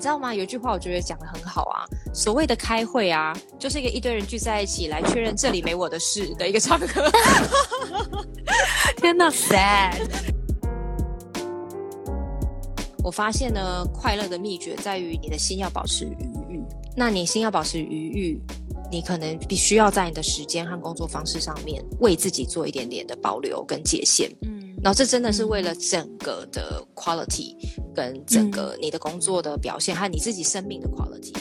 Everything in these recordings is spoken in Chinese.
你知道吗？有一句话我觉得讲的很好啊，所谓的开会啊，就是一个一堆人聚在一起来确认这里没我的事的一个场合。天哪，sad！我发现呢，快乐的秘诀在于你的心要保持愉悦。那你心要保持愉悦，你可能必须要在你的时间和工作方式上面为自己做一点点的保留跟界限。嗯。然后这真的是为了整个的 quality，跟整个你的工作的表现和你自己生命的 quality。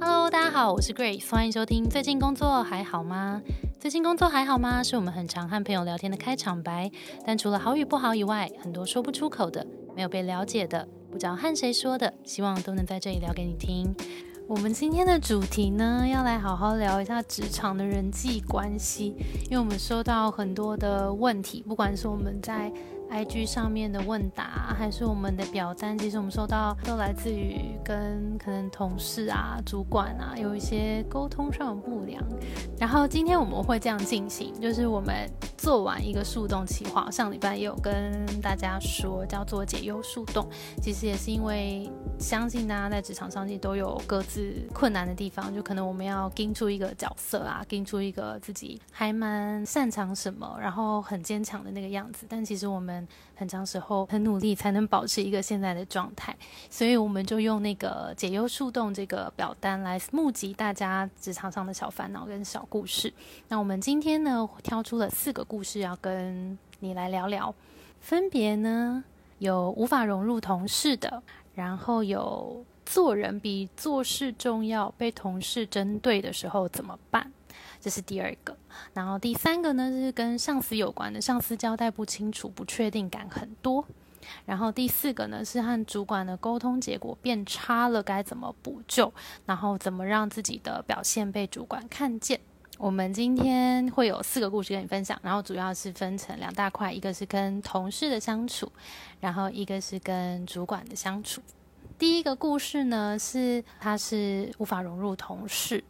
Hello，大家好，我是 Grace，欢迎收听。最近工作还好吗？最近工作还好吗？是我们很常和朋友聊天的开场白。但除了好与不好以外，很多说不出口的，没有被了解的，不知道和谁说的，希望都能在这里聊给你听。我们今天的主题呢，要来好好聊一下职场的人际关系，因为我们收到很多的问题，不管是我们在。IG 上面的问答，还是我们的表单，其实我们收到都来自于跟可能同事啊、主管啊有一些沟通上的不良。然后今天我们会这样进行，就是我们做完一个树洞企划，上礼拜也有跟大家说叫做解忧树洞，其实也是因为相信大家在职场上其实都有各自困难的地方，就可能我们要盯出一个角色啊，盯出一个自己还蛮擅长什么，然后很坚强的那个样子。但其实我们很长时候很努力才能保持一个现在的状态，所以我们就用那个解忧树洞这个表单来募集大家职场上的小烦恼跟小故事。那我们今天呢挑出了四个故事要跟你来聊聊，分别呢有无法融入同事的，然后有做人比做事重要，被同事针对的时候怎么办？这是第二个，然后第三个呢是跟上司有关的，上司交代不清楚，不确定感很多。然后第四个呢是和主管的沟通结果变差了，该怎么补救？然后怎么让自己的表现被主管看见？我们今天会有四个故事跟你分享，然后主要是分成两大块，一个是跟同事的相处，然后一个是跟主管的相处。第一个故事呢是他是无法融入同事。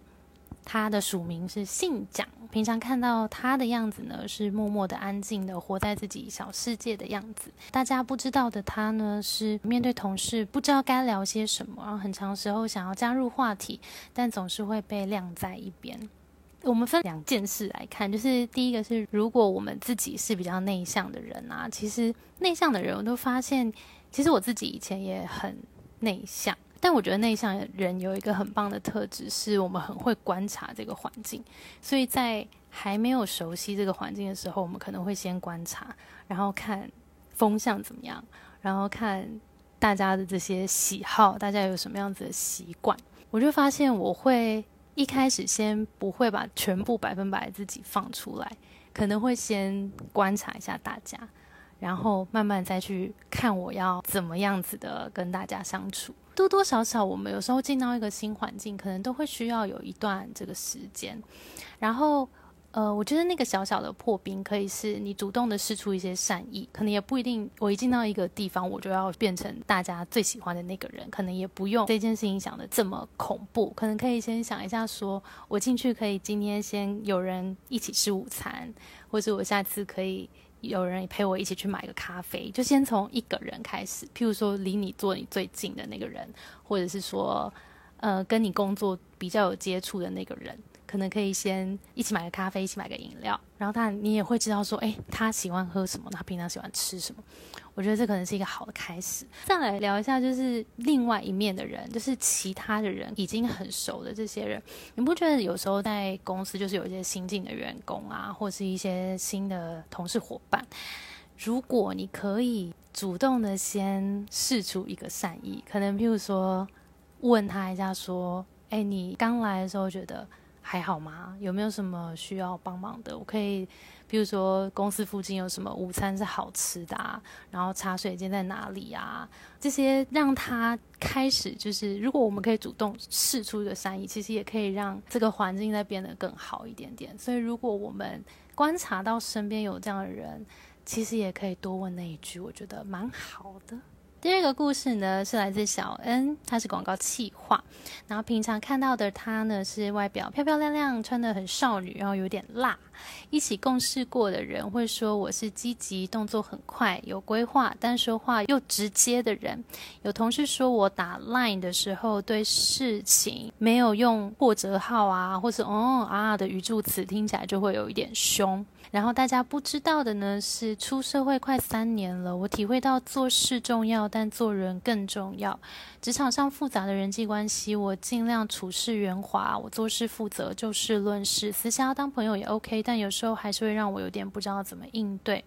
他的署名是姓蒋，平常看到他的样子呢，是默默的、安静的，活在自己小世界的样子。大家不知道的他呢，是面对同事不知道该聊些什么，然后很长时候想要加入话题，但总是会被晾在一边。我们分两件事来看，就是第一个是，如果我们自己是比较内向的人啊，其实内向的人我都发现，其实我自己以前也很内向。但我觉得内向人有一个很棒的特质，是我们很会观察这个环境。所以在还没有熟悉这个环境的时候，我们可能会先观察，然后看风向怎么样，然后看大家的这些喜好，大家有什么样子的习惯。我就发现，我会一开始先不会把全部百分百自己放出来，可能会先观察一下大家，然后慢慢再去看我要怎么样子的跟大家相处。多多少少，我们有时候进到一个新环境，可能都会需要有一段这个时间。然后，呃，我觉得那个小小的破冰，可以是你主动的试出一些善意，可能也不一定。我一进到一个地方，我就要变成大家最喜欢的那个人，可能也不用这件事情想的这么恐怖。可能可以先想一下，说我进去可以今天先有人一起吃午餐，或者我下次可以。有人陪我一起去买个咖啡，就先从一个人开始，譬如说离你坐你最近的那个人，或者是说，呃，跟你工作比较有接触的那个人。可能可以先一起买个咖啡，一起买个饮料，然后他你也会知道说，哎，他喜欢喝什么，他平常喜欢吃什么。我觉得这可能是一个好的开始。再来聊一下，就是另外一面的人，就是其他的人已经很熟的这些人，你不觉得有时候在公司就是有一些新进的员工啊，或是一些新的同事伙伴，如果你可以主动的先试出一个善意，可能譬如说问他一下说，哎，你刚来的时候觉得。还好吗？有没有什么需要帮忙的？我可以，比如说公司附近有什么午餐是好吃的，啊，然后茶水间在哪里啊？这些让他开始就是，如果我们可以主动试出一个善意，其实也可以让这个环境再变得更好一点点。所以，如果我们观察到身边有这样的人，其实也可以多问那一句，我觉得蛮好的。第二个故事呢，是来自小恩，她是广告企划。然后平常看到的她呢，是外表漂漂亮亮，穿的很少女，然后有点辣。一起共事过的人会说我是积极、动作很快、有规划，但说话又直接的人。有同事说我打 line 的时候，对事情没有用破折号啊，或是哦啊的语助词，听起来就会有一点凶。然后大家不知道的呢，是出社会快三年了，我体会到做事重要，但做人更重要。职场上复杂的人际关系，我尽量处事圆滑，我做事负责，就事论事，私下当朋友也 OK，但但有时候还是会让我有点不知道怎么应对。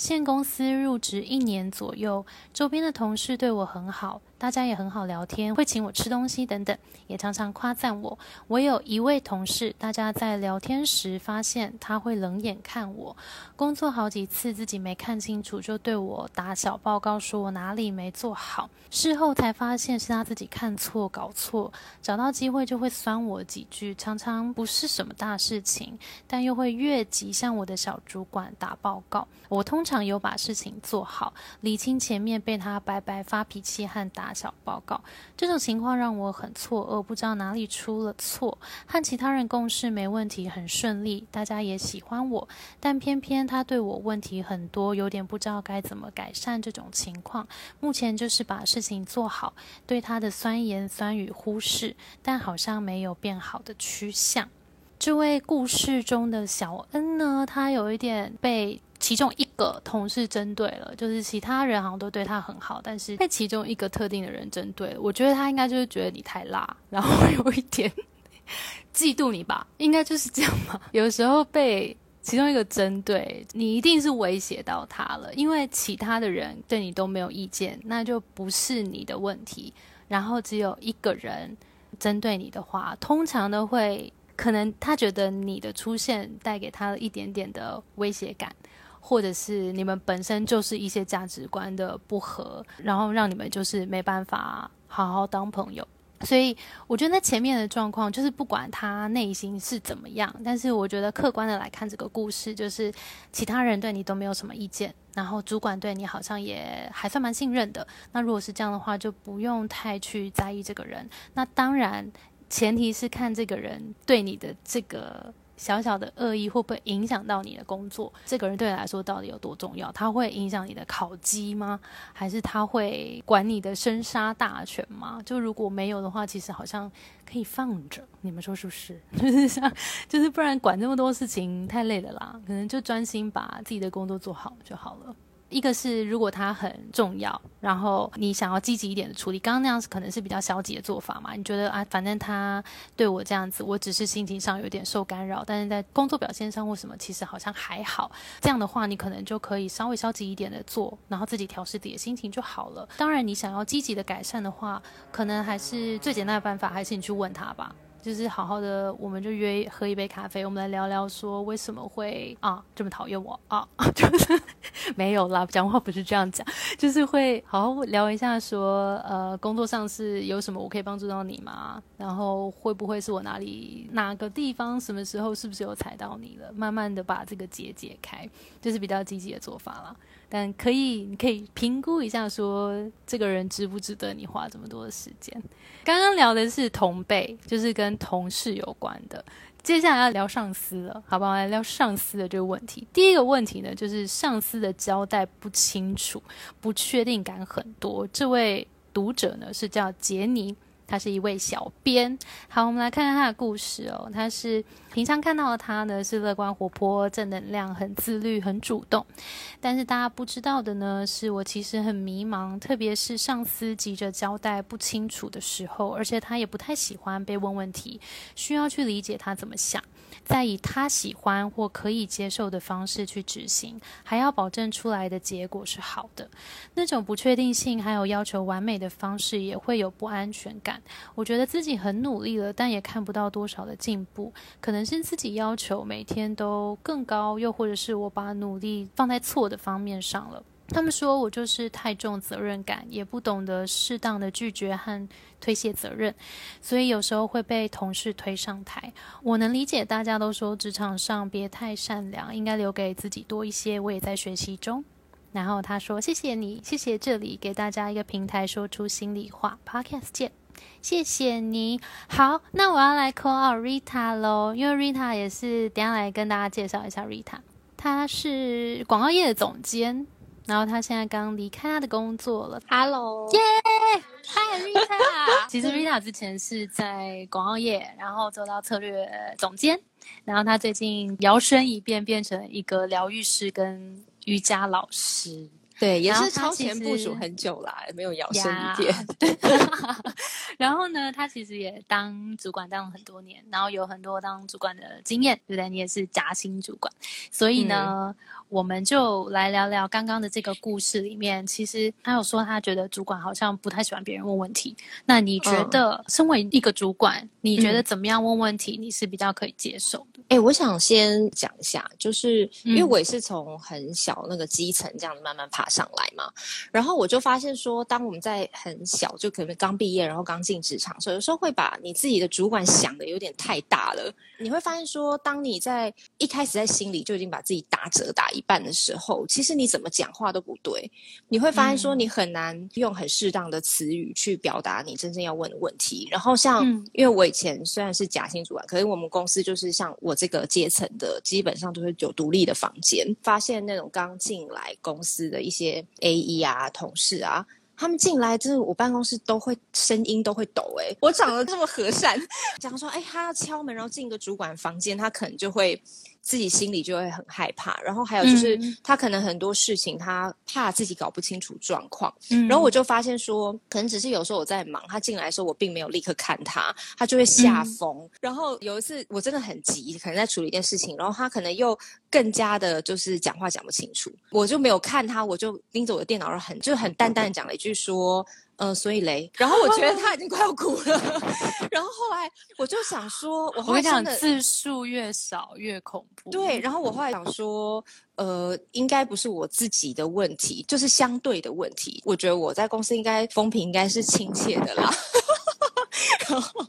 现公司入职一年左右，周边的同事对我很好。大家也很好聊天，会请我吃东西等等，也常常夸赞我。我有一位同事，大家在聊天时发现他会冷眼看我。工作好几次自己没看清楚，就对我打小报告，说我哪里没做好。事后才发现是他自己看错、搞错，找到机会就会酸我几句，常常不是什么大事情，但又会越级向我的小主管打报告。我通常常有把事情做好，理清前面被他白白发脾气和打。小报告，这种情况让我很错愕，不知道哪里出了错。和其他人共事没问题，很顺利，大家也喜欢我，但偏偏他对我问题很多，有点不知道该怎么改善这种情况。目前就是把事情做好，对他的酸言酸语忽视，但好像没有变好的趋向。这位故事中的小恩呢，他有一点被。其中一个同事针对了，就是其他人好像都对他很好，但是被其中一个特定的人针对。我觉得他应该就是觉得你太辣，然后有一点 嫉妒你吧，应该就是这样吧。有时候被其中一个针对，你一定是威胁到他了，因为其他的人对你都没有意见，那就不是你的问题。然后只有一个人针对你的话，通常都会可能他觉得你的出现带给他了一点点的威胁感。或者是你们本身就是一些价值观的不合，然后让你们就是没办法好好当朋友。所以我觉得那前面的状况就是不管他内心是怎么样，但是我觉得客观的来看这个故事，就是其他人对你都没有什么意见，然后主管对你好像也还算蛮信任的。那如果是这样的话，就不用太去在意这个人。那当然前提是看这个人对你的这个。小小的恶意会不会影响到你的工作？这个人对你来说到底有多重要？他会影响你的考绩吗？还是他会管你的生杀大权吗？就如果没有的话，其实好像可以放着。你们说是不是？就是像，就是不然管这么多事情太累了啦。可能就专心把自己的工作做好就好了。一个是如果它很重要，然后你想要积极一点的处理，刚刚那样是可能是比较消极的做法嘛？你觉得啊，反正他对我这样子，我只是心情上有点受干扰，但是在工作表现上或什么，其实好像还好。这样的话，你可能就可以稍微消极一点的做，然后自己调试自己的心情就好了。当然，你想要积极的改善的话，可能还是最简单的办法，还是你去问他吧。就是好好的，我们就约喝一杯咖啡，我们来聊聊说为什么会啊这么讨厌我啊？就是没有啦，讲话不是这样讲，就是会好好聊一下说，呃，工作上是有什么我可以帮助到你吗？然后会不会是我哪里哪个地方什么时候是不是有踩到你了？慢慢的把这个结解开，就是比较积极的做法了。但可以，你可以评估一下，说这个人值不值得你花这么多的时间。刚刚聊的是同辈，就是跟同事有关的。接下来要聊上司了，好不好？来聊上司的这个问题。第一个问题呢，就是上司的交代不清楚，不确定感很多。这位读者呢，是叫杰尼。他是一位小编，好，我们来看看他的故事哦。他是平常看到的他呢，是乐观活泼、正能量、很自律、很主动。但是大家不知道的呢，是我其实很迷茫，特别是上司急着交代不清楚的时候，而且他也不太喜欢被问问题，需要去理解他怎么想。再以他喜欢或可以接受的方式去执行，还要保证出来的结果是好的。那种不确定性还有要求完美的方式，也会有不安全感。我觉得自己很努力了，但也看不到多少的进步。可能是自己要求每天都更高，又或者是我把努力放在错的方面上了。他们说我就是太重责任感，也不懂得适当的拒绝和推卸责任，所以有时候会被同事推上台。我能理解大家都说职场上别太善良，应该留给自己多一些。我也在学习中。然后他说：“谢谢你，谢谢这里给大家一个平台，说出心里话。Podcast 见，谢谢你。好，那我要来 call Rita 喽，因为 Rita 也是等下来跟大家介绍一下 Rita，她是广告业的总监，然后他现在刚离开他的工作了。Hello，耶，Hi Rita。其实 Rita 之前是在广告业，然后做到策略总监，然后他最近摇身一变，变成一个疗愈师跟瑜伽老师。对，也是超前部署很久啦，没有摇身一变。对，然后呢，他其实也当主管当了很多年，然后有很多当主管的经验，对不对？你也是夹心主管，所以呢，我们就来聊聊刚刚的这个故事里面。其实他有说，他觉得主管好像不太喜欢别人问问题。那你觉得，身为一个主管，你觉得怎么样问问题，你是比较可以接受的？哎、我想先讲一下，就是因为嗯我也是从很小那个基层这样子慢慢爬上来嘛，然后我就发现说，当我们在很小就可能刚毕业，然后刚进职场所以，有时候会把你自己的主管想的有点太大了。你会发现说，当你在一开始在心里就已经把自己打折打一半的时候，其实你怎么讲话都不对。你会发现说，嗯你很难用很适当的词语去表达你真正要问的问题。然后像，嗯因为我以前虽然是假性主管，可是我们公司就是像我这个阶层的，基本上都是有独立的房间。发现那种刚进来公司的一些些 A E 啊、同事啊。他们进来，真的，我办公室都会声音都会抖、欸。我长得这么和善，假如说，哎、他要敲门，然后进一个主管房间，他可能就会自己心里就会很害怕。然后还有就是，嗯他可能很多事情他怕自己搞不清楚状况，嗯然后我就发现说，可能只是有时候我在忙，他进来的时候我并没有立刻看他，他就会吓疯。然后有一次我真的很急，可能在处理一件事情，然后他可能又更加的就是讲话讲不清楚，我就没有看他，我就盯着我的电脑，然后很就很淡淡的讲了一句说。呃，所以雷，然后我觉得他已经快要哭了，然后后来我就想说，我后来真的字数越少越恐怖。对，然后我后来想说，呃，应该不是我自己的问题，就是相对的问题。我觉得我在公司应该风评应该是亲切的啦。然后，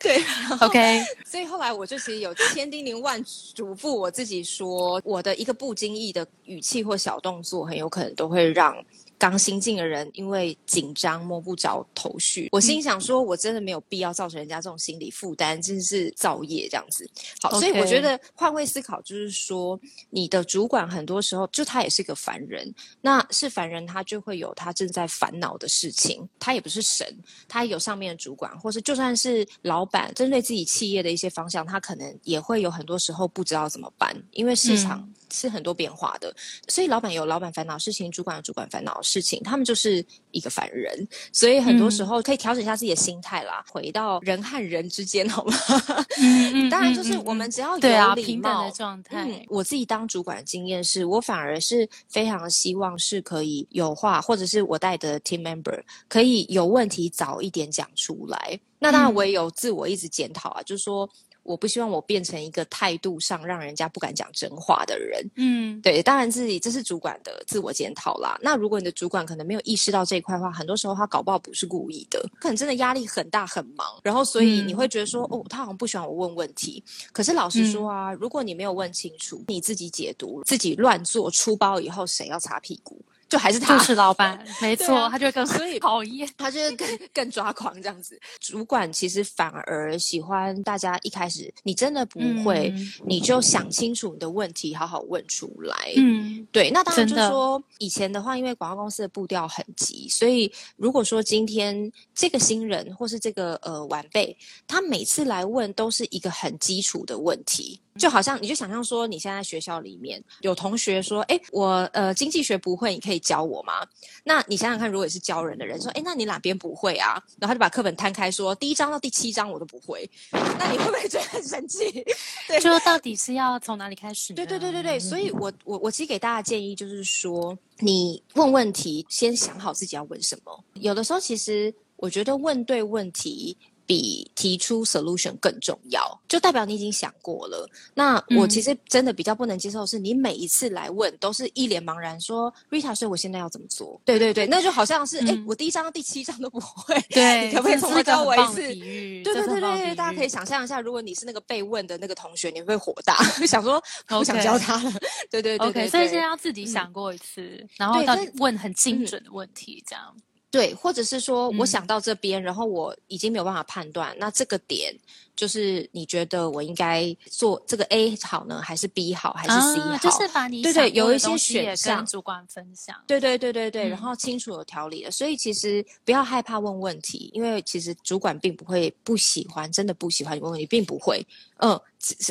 对然后，OK，所以后来我就其实有千叮咛万嘱咐我自己说，我的一个不经意的语气或小动作，很有可能都会让。刚新进的人因为紧张摸不着头绪，我心想说，我真的没有必要造成人家这种心理负担，真是造业这样子。好，所以我觉得换位思考就是说，你的主管很多时候就他也是个凡人，那是凡人，他就会有他正在烦恼的事情，他也不是神，他有上面的主管，或是就算是老板，针对自己企业的一些方向，他可能也会有很多时候不知道怎么办，因为市场嗯是很多变化的，所以老板有老板烦恼事情，主管有主管烦恼事情，他们就是一个凡人，所以很多时候可以调整一下自己的心态啦，回到人和人之间，好吗？嗯当然，就是我们只要有对啊，礼貌平等的状态。嗯，我自己当主管的经验是，我反而是非常希望是可以有话，或者是我带的 team member 可以有问题早一点讲出来。那当然，嗯我也有自我一直检讨啊，就是说。我不希望我变成一个态度上让人家不敢讲真话的人。嗯，对，当然自己这是主管的自我检讨啦。那如果你的主管可能没有意识到这一块的话，很多时候他搞不好不是故意的，可能真的压力很大很忙，然后所以你嗯会觉得说，哦，他好像不喜欢我问问题。可是老实说啊，如果你没有问清楚，你自己解读，自己乱做出包以后，谁要擦屁股？就还是他，就是老板，没错，啊他就会更所以 讨厌。他就是更 更抓狂这样子。主管其实反而喜欢大家一开始你真的不会，嗯你就想清楚你的问题，好好问出来。嗯对，那当然就是说，以前的话，因为广告公司的步调很急，所以如果说今天这个新人或是这个呃晚辈，他每次来问都是一个很基础的问题，就好像你就想象说，你现在学校里面有同学说，哎，我呃经济学不会，你可以教我吗？那你想想看，如果你是教人的人，说，哎，那你哪边不会啊？然后他就把课本摊开说，第一章到第七章我都不会，那你会不会觉得很生气？对，就到底是要从哪里开始？对对对对对，所以我我我其实给大家建议就是说，你问问题先想好自己要问什么。有的时候其实我觉得问对问题。比提出 solution 更重要，就代表你已经想过了。那我其实真的比较不能接受，是你每一次来问都是一脸茫然说，Rita，所以我现在要怎么做？对对对，那就好像是哎，我第一章到第七章都不会，对，你可不可以从头教我一次？对对对对，大家可以想象一下，如果你是那个被问的那个同学，你会火大，想说不想教他了。对对对，OK，所以现在要自己想过一次，然后到问很精准的问题，这样。对，或者是说，我想到这边，然后我已经没有办法判断，那这个点就是你觉得我应该做这个 A 好呢，还是 B 好，还是 C 好？就是把你对对，有一些选项，主管分享。对对对对对，然后清楚有条理的，所以其实不要害怕问问题，因为其实主管并不会不喜欢，真的不喜欢你问问题，并不会。嗯，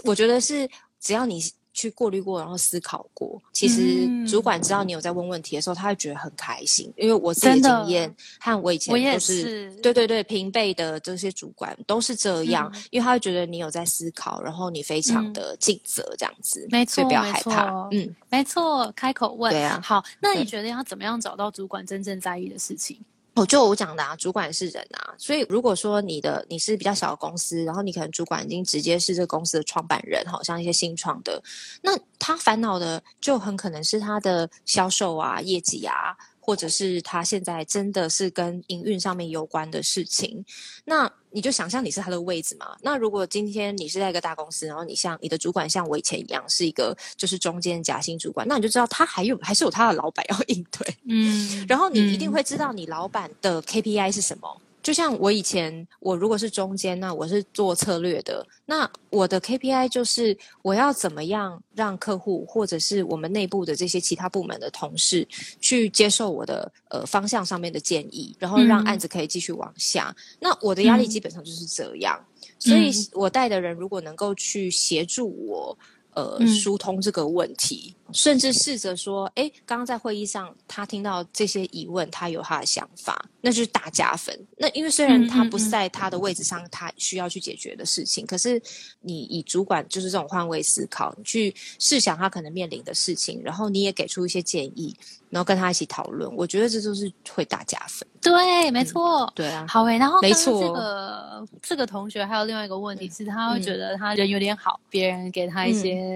我觉得是只要你。去过滤过，然后思考过。其实主管知道你有在问问题的时候，他会觉得很开心。因为我自己的经验和我以前都是，对对对，平辈的这些主管都是这样，因为他会觉得你有在思考，然后你非常的尽责，这样子。没错，不要害怕。嗯，没错，开口问。对啊。好，那你觉得要怎么样找到主管真正在意的事情？哦，就我讲的啊，主管是人啊，所以如果说你的你是比较小的公司，然后你可能主管已经直接是这个公司的创办人，好像一些新创的，那他烦恼的就很可能是他的销售啊、业绩啊。或者是他现在真的是跟营运上面有关的事情，那你就想象你是他的位置嘛。那如果今天你是在一个大公司，然后你像你的主管像我以前一样是一个就是中间夹心主管，那你就知道他还有还是有他的老板要应对，嗯，然后你一定会知道你老板的 KPI 是什么。就像我以前，我如果是中间，那我是做策略的，那我的 KPI 就是我要怎么样让客户或者是我们内部的这些其他部门的同事去接受我的呃方向上面的建议，然后让案子可以继续往下。那我的压力基本上就是这样，所以我带的人如果能够去协助我。呃，疏通这个问题，甚至试着说，哎，刚刚在会议上，他听到这些疑问，他有他的想法，那就是大加分。那因为虽然他不是在他的位置上，他需要去解决的事情，可是你以主管就是这种换位思考，你去试想他可能面临的事情，然后你也给出一些建议。然后跟他一起讨论，我觉得这就是会大加分。对，没错。对啊。好诶，然后没错。这个这个同学还有另外一个问题是，他会觉得他人有点好，别人给他一些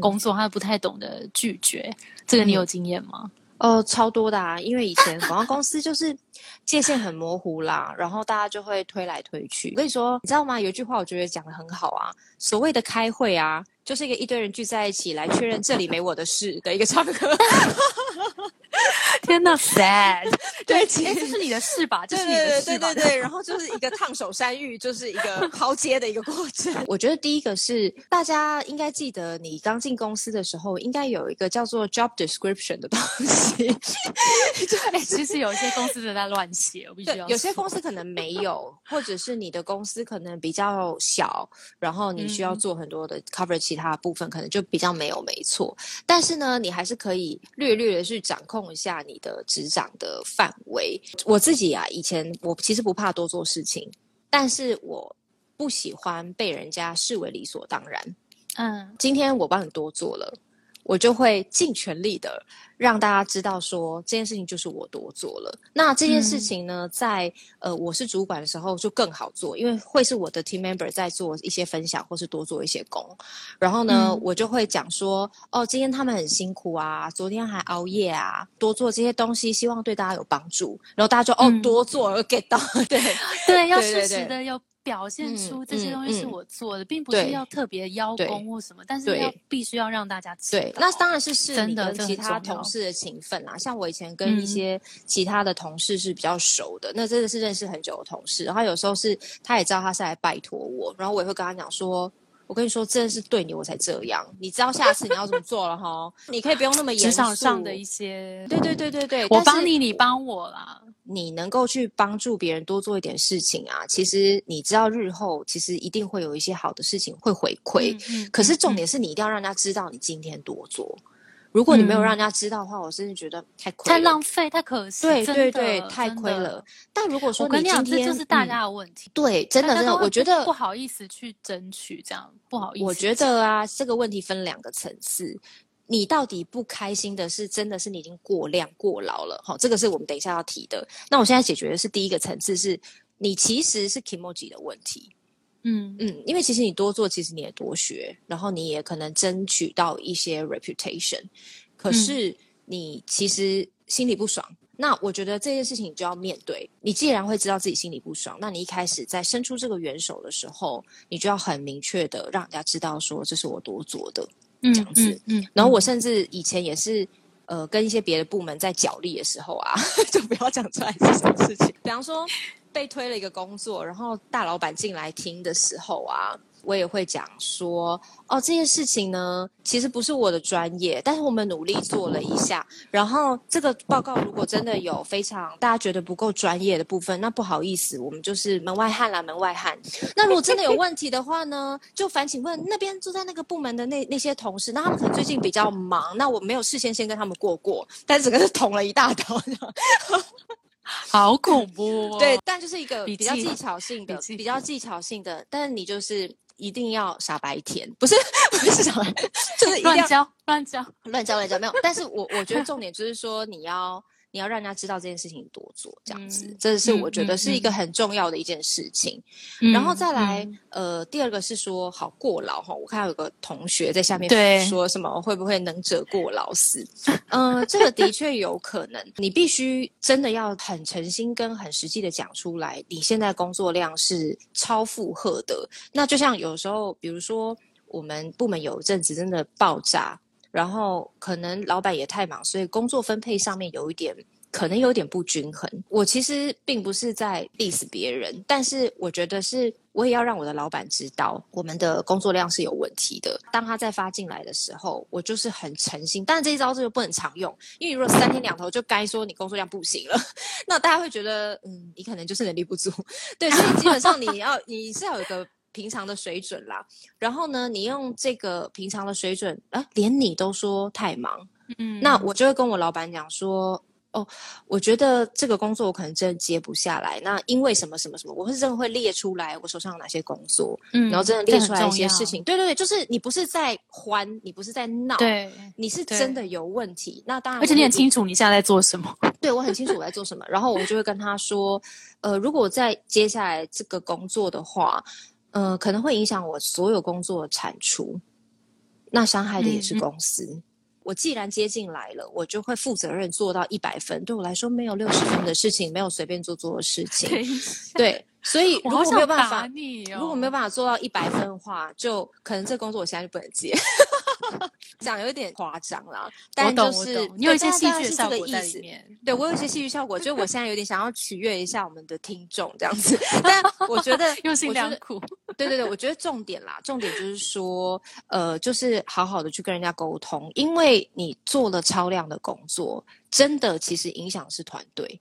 工作，他不太懂得拒绝。这个你有经验吗？哦，超多的啊！因为以前广告公司就是界限很模糊啦，然后大家就会推来推去。我跟你说，你知道吗？有一句话我觉得讲的很好啊，所谓的开会啊。就是一个一堆人聚在一起来确认这里没我的事的一个场合。天呐，sad！对，其实这是你的事吧？对对对对对。然后就是一个烫手山芋，就是一个 抛接的一个过程。我觉得第一个是大家应该记得，你刚进公司的时候，应该有一个叫做 job description 的东西。对，其实有一些公司正在乱写，我必须要。有些公司可能没有，或者是你的公司可能比较小，然后你需要做很多的 cover 其他部分，可能就比较没有没错。但是呢，你还是可以略略的去掌控一下你的职掌的范围。我自己啊，以前我其实不怕多做事情，但是我不喜欢被人家视为理所当然。嗯，今天我帮你多做了。我就会尽全力的让大家知道，说这件事情就是我多做了。那这件事情呢，在呃我是主管的时候就更好做，因为会是我的 team member 在做一些分享，或是多做一些工。然后呢，我就会讲说，哦，今天他们很辛苦啊，昨天还熬夜啊，多做这些东西，希望对大家有帮助。然后大家就哦，多做，get 到，对对，要适时的要。表现出这些东西是我做的，并不是要特别邀功或什么，但是要必须要让大家知道。对，那当然是是你跟其他同事的情分啦。像我以前跟一些其他的同事是比较熟的，那真的是认识很久的同事。然后有时候是他也知道他是来拜托我，然后我也会跟他讲说。我跟你说，真的是对你我才这样。你知道下次你要怎么做了哈？你可以不用那么严肃。职场上的一些，对对对对对，我帮你，你帮我啦。你能够去帮助别人多做一点事情啊，其实你知道日后其实一定会有一些好的事情会回馈。可是重点是你一定要让人家知道你今天多做。如果你没有让人家知道的话，我甚至觉得太亏、太浪费、太可惜。对对对，太亏了。但如果说你今天，这就是大家的问题。对，真的真的，我觉得不好意思去争取这样，不好意思。我觉得啊，这个问题分两个层次。你到底不开心的是，真的是你已经过量过劳了。好，这个是我们等一下要提的。那我现在解决的是第一个层次是。你其实是 Kimoji 的问题。嗯嗯，因为其实你多做，其实你也多学，然后你也可能争取到一些 reputation，可是你其实心里不爽。那我觉得这件事情你就要面对。你既然会知道自己心里不爽，那你一开始在伸出这个援手的时候，你就要很明确的让人家知道说这是我多做的这样子。嗯，然后我甚至以前也是。呃，跟一些别的部门在角力的时候啊，就不要讲出来这种事情。比方说，被推了一个工作，然后大老板进来听的时候啊。我也会讲说，哦，这件事情呢，其实不是我的专业，但是我们努力做了一下。然后这个报告如果真的有非常大家觉得不够专业的部分，那不好意思，我们就是门外汉啦，门外汉。那如果真的有问题的话呢，就烦请问那边住在那个部门的那那些同事，那他们可能最近比较忙，那我没有事先先跟他们过过，但整个是捅了一大刀。好恐怖。哦对，但就是一个比较技巧性的，比较技巧性的，但是你就是。一定要傻白甜，不是不是傻白，就是乱教乱教乱教乱教没有。但是我我觉得重点就是说你要。你要让人家知道这件事情多做，这样子，这是我觉得是一个很重要的一件事情。然后再来，呃，第二个是说好过劳哈。我看有个同学在下面说什么会不会能者过劳死？嗯，这个的确有可能。你必须真的要很诚心跟很实际的讲出来，你现在工作量是超负荷的。那就像有时候，比如说我们部门有一阵子真的爆炸。然后可能老板也太忙，所以工作分配上面有一点可能有点不均衡。我其实并不是在 diss 别人，但是我觉得是我也要让我的老板知道我们的工作量是有问题的。当他再发进来的时候，我就是很诚心。但这一招这就不能常用，因为如果三天两头就该说你工作量不行了，那大家会觉得嗯，你可能就是能力不足。对，所以基本上你要你是要有一个。平常的水准啦，然后呢，你用这个平常的水准，啊，连你都说太忙，嗯，那我就会跟我老板讲说，哦，我觉得这个工作我可能真的接不下来，那因为什么什么什么，我是真的会列出来我手上有哪些工作，嗯，然后真的列出来一些事情，对对对，就是你不是在欢，你不是在闹，对，你是真的有问题，那当然，而且你很清楚你现在在做什么，对我很清楚我在做什么，然后我就会跟他说，呃，如果在接下来这个工作的话。呃，可能会影响我所有工作的产出，那伤害的也是公司。我既然接进来了，我就会负责任做到一百分。对我来说，没有六十分的事情，没有随便做做的事 情。对，所以如果没有办法，如果没有办法做到一百分的话，就可能这工作我现在就不能接。讲有点夸张啦，但就是你有一些戏剧效果在里面。对我有一些戏剧效果，就是我现在有点想要取悦一下我们的听众这样子。但我觉得用心良苦。对对对，我觉得重点啦，重点就是说，呃，就是好好的去跟人家沟通，因为你做了超量的工作，真的其实影响是团队。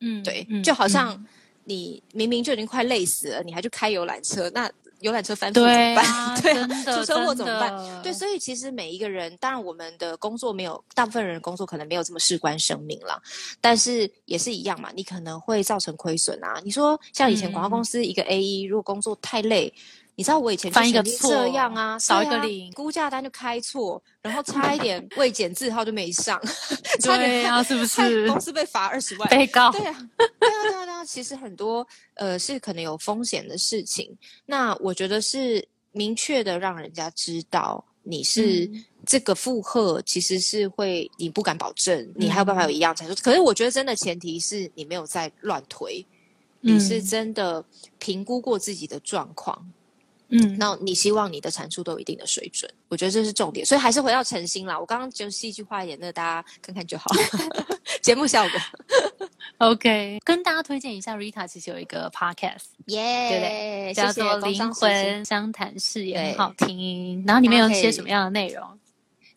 嗯，对，就好像你明明就已经快累死了，你还去开游览车，那。游览车翻覆 怎么办？对啊，出车祸怎么办？对，所以其实每一个人，当然我们的工作没有大部分人工作可能没有这么事关生命了，但是也是一样嘛，你可能会造成亏损啊。你说像以前广告公司一个 A E，如果工作太累。你知道我以前翻一个错这样啊，少一个零，估价单就开错，然后差一点未检字号就没上，对啊，是不 是？公司被罚二十万，被告。对啊，对啊，对啊，对啊。其实很多呃是可能有风险的事情，那我觉得是明确的让人家知道你是这个负荷，其实是会你不敢保证你还有办法有一样产出。可是我觉得真的前提是你没有在乱推，你是真的评估过自己的状况。嗯，那你希望你的产出都有一定的水准，我觉得这是重点，所以还是回到诚心啦。我刚刚就戏剧化一点，那大家看看就好。节目效果，OK，跟大家推荐一下，Rita 其实有一个 Podcast，耶，对对？叫做《灵魂相谈室》，也很好听。然后里面有些什么样的内容？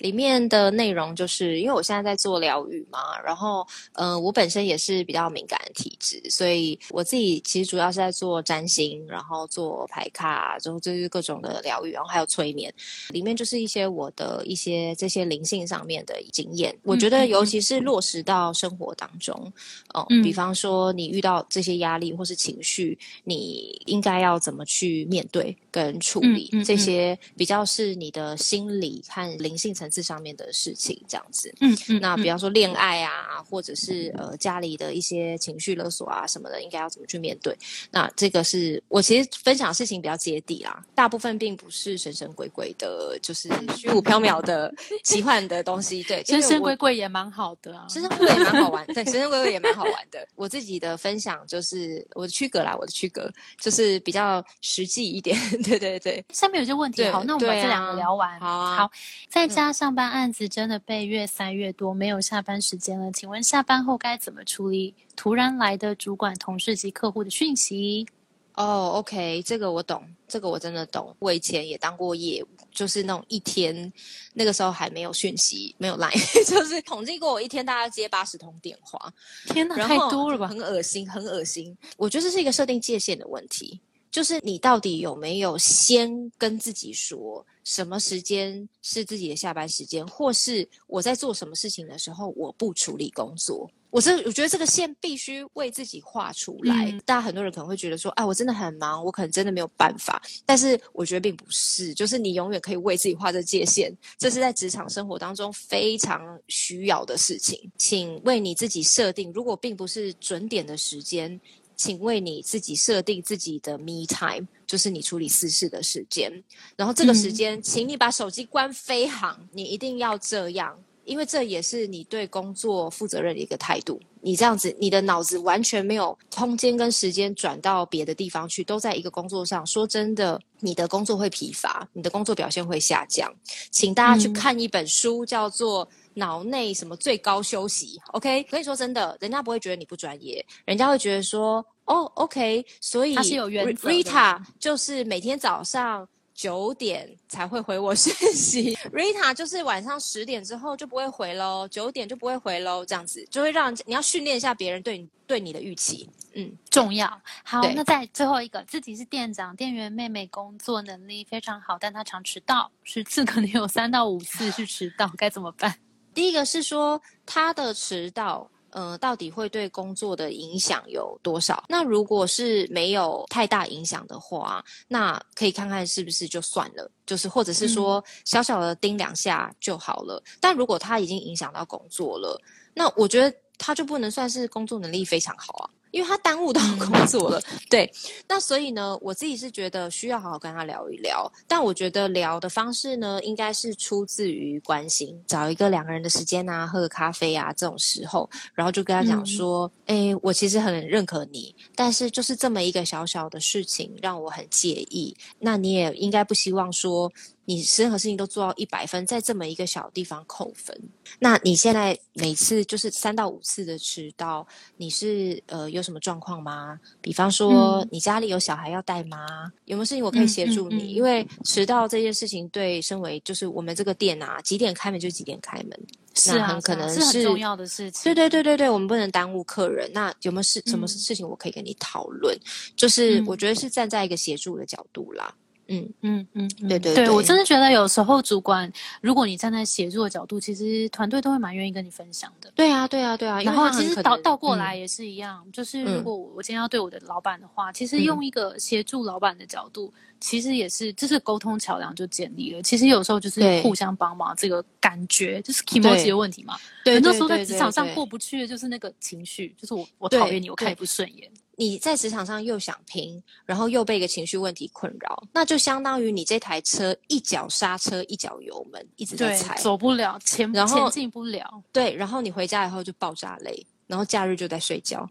里面的内容就是因为我现在在做疗愈嘛，然后呃，我本身也是比较敏感的体质，所以我自己其实主要是在做占星，然后做排卡，之后就是各种的疗愈，然后还有催眠，里面就是一些我的一些这些灵性上面的经验。我觉得尤其是落实到生活当中，哦，比方说你遇到这些压力或是情绪，你应该要怎么去面对？跟处理这些比较是你的心理和灵性层次上面的事情，这样子。嗯嗯。那比方说恋爱啊，或者是呃家里的一些情绪勒索啊什么的，应该要怎么去面对？那这个是我其实分享事情比较接地啦，大部分并不是神神鬼鬼的，就是虚无缥缈的 奇幻的东西。对，神神鬼鬼也蛮好的啊，神神鬼鬼也蛮好玩。对，神神鬼鬼也蛮好玩的。我自己的分享就是我的区隔啦，我的区隔就是比较实际一点。对对对，下面有些问题，好，那我们把这两个聊完。好啊，好，在家上班案子真的被越塞越多，没有下班时间了。请问下班后该怎么处理突然来的主管、同事及客户的讯息？哦，OK，这个我懂，这个我真的懂。我以前也当过业务，就是那种一天，那个时候还没有讯息，没有 line，就是统计过，我一天大概接八十通电话。天哪，太多了吧？很恶心，很恶心。我觉得这是一个设定界限的问题。就是你到底有没有先跟自己说，什么时间是自己的下班时间，或是我在做什么事情的时候，我不处理工作。我这我觉得这个线必须为自己画出来。大家很多人可能会觉得说，啊，我真的很忙，我可能真的没有办法。但是我觉得并不是，就是你永远可以为自己画这界限。这是在职场生活当中非常需要的事情，请为你自己设定，如果并不是准点的时间。请为你自己设定自己的 me time，就是你处理私事的时间。然后这个时间，请你把手机关飞行，你一定要这样，因为这也是你对工作负责任的一个态度。你这样子，你的脑子完全没有空间跟时间转到别的地方去，都在一个工作上。说真的，你的工作会疲乏，你的工作表现会下降。请大家去看一本书，叫做。脑内什么最高休息？OK，可以说真的，人家不会觉得你不专业，人家会觉得说，哦，OK，所以他是有原则。Rita 就是每天早上九点才会回我讯息，Rita 就是晚上十点之后就不会回喽，九点就不会回喽，这样子就会让你要训练一下别人对你对你的预期，嗯，重要。好，那在最后一个，自己是店长，店员妹妹工作能力非常好，但她常迟到，十次可能有三到五次是迟到，该怎么办？第一个是说他的迟到，呃，到底会对工作的影响有多少？那如果是没有太大影响的话，那可以看看是不是就算了，就是或者是说小小的叮两下就好了。但如果他已经影响到工作了，那我觉得他就不能算是工作能力非常好啊。因为他耽误到工作了，对，那所以呢，我自己是觉得需要好好跟他聊一聊。但我觉得聊的方式呢，应该是出自于关心，找一个两个人的时间啊，喝个咖啡啊，这种时候，然后就跟他讲说，哎，我其实很认可你，但是就是这么一个小小的事情让我很介意。那你也应该不希望说。你任何事情都做到一百分，在这么一个小地方扣分，那你现在每次就是三到五次的迟到，你是呃有什么状况吗？比方说你家里有小孩要带吗？有没有事情我可以协助你？因为迟到这件事情对身为就是我们这个店啊，几点开门就几点开门，是很可能是很重要的事情。对对对对对，我们不能耽误客人。那有没有事什么事情我可以跟你讨论？就是我觉得是站在一个协助的角度啦。嗯嗯嗯，对对对，我真的觉得有时候主管，如果你站在协助的角度，其实团队都会蛮愿意跟你分享的。对啊，对啊，对啊。然后其实倒倒过来也是一样，就是如果我今天要对我的老板的话，其实用一个协助老板的角度，其实也是就是沟通桥梁就建立了。其实有时候就是互相帮忙，这个感觉就是 emoji 的问题嘛。对，很多时候在职场上过不去的就是那个情绪，就是我我讨厌你，我看你不顺眼。你在职场上又想拼，然后又被一个情绪问题困扰，那就相当于你这台车一脚刹车一脚油门，一直在踩，走不了前，然后前进不了。对，然后你回家以后就爆炸累，然后假日就在睡觉，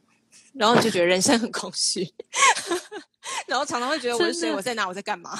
然后你就觉得人生很空虚，然后常常会觉得我是谁，我在哪，我在干嘛，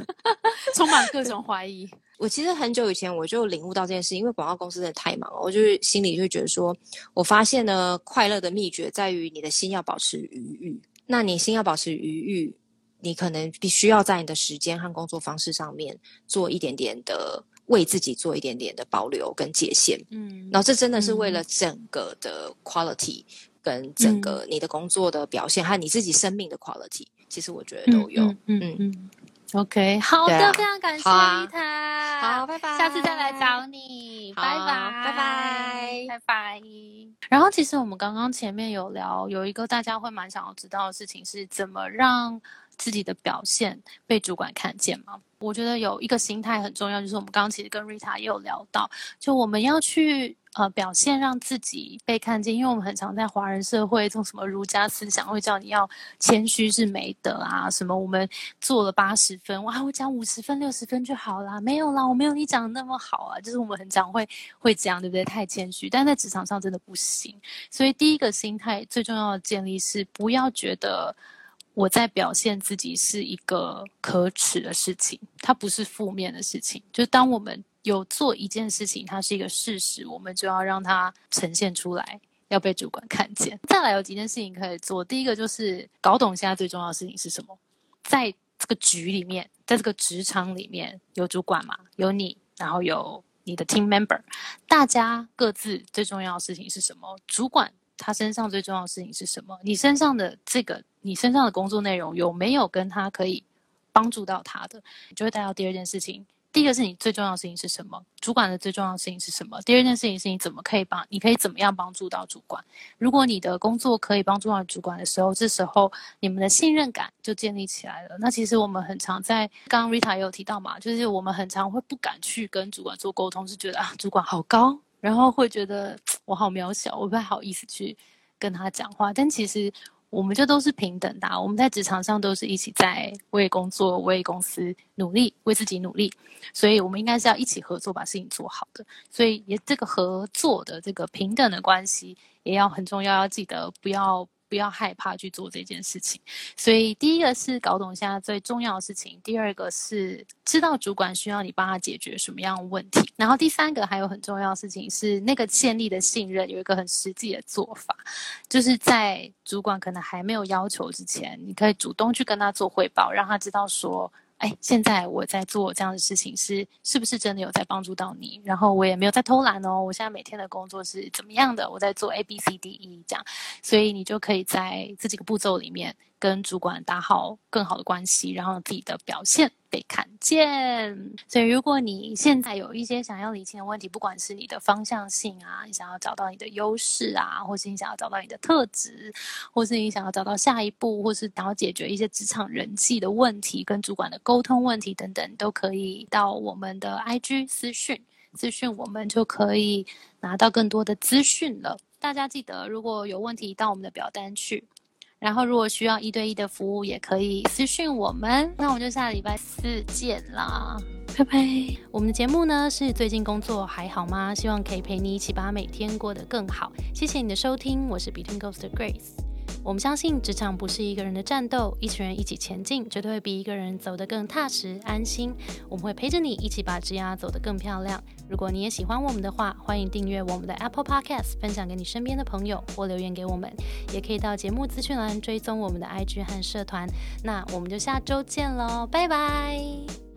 充满各种怀疑。我其实很久以前我就领悟到这件事，因为广告公司真的太忙了，我就是心里就觉得说，我发现呢，快乐的秘诀在于你的心要保持愉悦。那你心要保持愉悦，你可能必须要在你的时间和工作方式上面做一点点的为自己做一点点的保留跟界限。嗯，然后这真的是为了整个的 quality 跟整个你的工作的表现和你自己生命的 quality，其实我觉得都有。嗯嗯。OK，好的，非常感谢丽塔，好，拜拜，下次再来找你，拜拜，拜拜，拜拜。然后，其实我们刚刚前面有聊，有一个大家会蛮想要知道的事情，是怎么让自己的表现被主管看见吗？我觉得有一个心态很重要，就是我们刚刚其实跟 Rita 也有聊到，就我们要去呃表现让自己被看见，因为我们很常在华人社会这种什么儒家思想会叫你要谦虚是美德啊，什么我们做了八十分，哇，我讲五十分六十分就好啦，没有啦，我没有你讲的那么好啊，就是我们很常会会这样，对不对？太谦虚，但在职场上真的不行，所以第一个心态最重要的建立是不要觉得。我在表现自己是一个可耻的事情，它不是负面的事情。就当我们有做一件事情，它是一个事实，我们就要让它呈现出来，要被主管看见。再来有几件事情可以做，第一个就是搞懂现在最重要的事情是什么。在这个局里面，在这个职场里面有主管嘛，有你，然后有你的 team member，大家各自最重要的事情是什么？主管。他身上最重要的事情是什么？你身上的这个，你身上的工作内容有没有跟他可以帮助到他的？你就会带到第二件事情。第一个是你最重要的事情是什么？主管的最重要的事情是什么？第二件事情是你怎么可以帮？你可以怎么样帮助到主管？如果你的工作可以帮助到主管的时候，这时候你们的信任感就建立起来了。那其实我们很常在刚刚 Rita 也有提到嘛，就是我们很常会不敢去跟主管做沟通，是觉得啊，主管好高。然后会觉得我好渺小，我不太好意思去跟他讲话。但其实我们就都是平等的，我们在职场上都是一起在为工作、为公司努力、为自己努力，所以我们应该是要一起合作，把事情做好的。所以也这个合作的这个平等的关系也要很重要，要记得不要。不要害怕去做这件事情，所以第一个是搞懂现在最重要的事情，第二个是知道主管需要你帮他解决什么样的问题，然后第三个还有很重要的事情是那个建立的信任有一个很实际的做法，就是在主管可能还没有要求之前，你可以主动去跟他做汇报，让他知道说。哎，现在我在做这样的事情，是是不是真的有在帮助到你？然后我也没有在偷懒哦。我现在每天的工作是怎么样的？我在做 A B C D E 这样，所以你就可以在这几个步骤里面。跟主管打好更好的关系，然后自己的表现被看见。所以，如果你现在有一些想要理清的问题，不管是你的方向性啊，你想要找到你的优势啊，或是你想要找到你的特质，或是你想要找到下一步，或是想要解决一些职场人际的问题、跟主管的沟通问题等等，都可以到我们的 IG 私讯，私讯我们就可以拿到更多的资讯了。大家记得，如果有问题，到我们的表单去。然后，如果需要一对一的服务，也可以私讯我们。那我们就下礼拜四见啦，拜拜。我们的节目呢是最近工作还好吗？希望可以陪你一起把每天过得更好。谢谢你的收听，我是 Between Ghost Grace。我们相信职场不是一个人的战斗，一群人一起前进，绝对会比一个人走得更踏实安心。我们会陪着你一起把职涯走得更漂亮。如果你也喜欢我们的话，欢迎订阅我们的 Apple Podcast，分享给你身边的朋友，或留言给我们。也可以到节目资讯栏追踪我们的 IG 和社团。那我们就下周见喽，拜拜。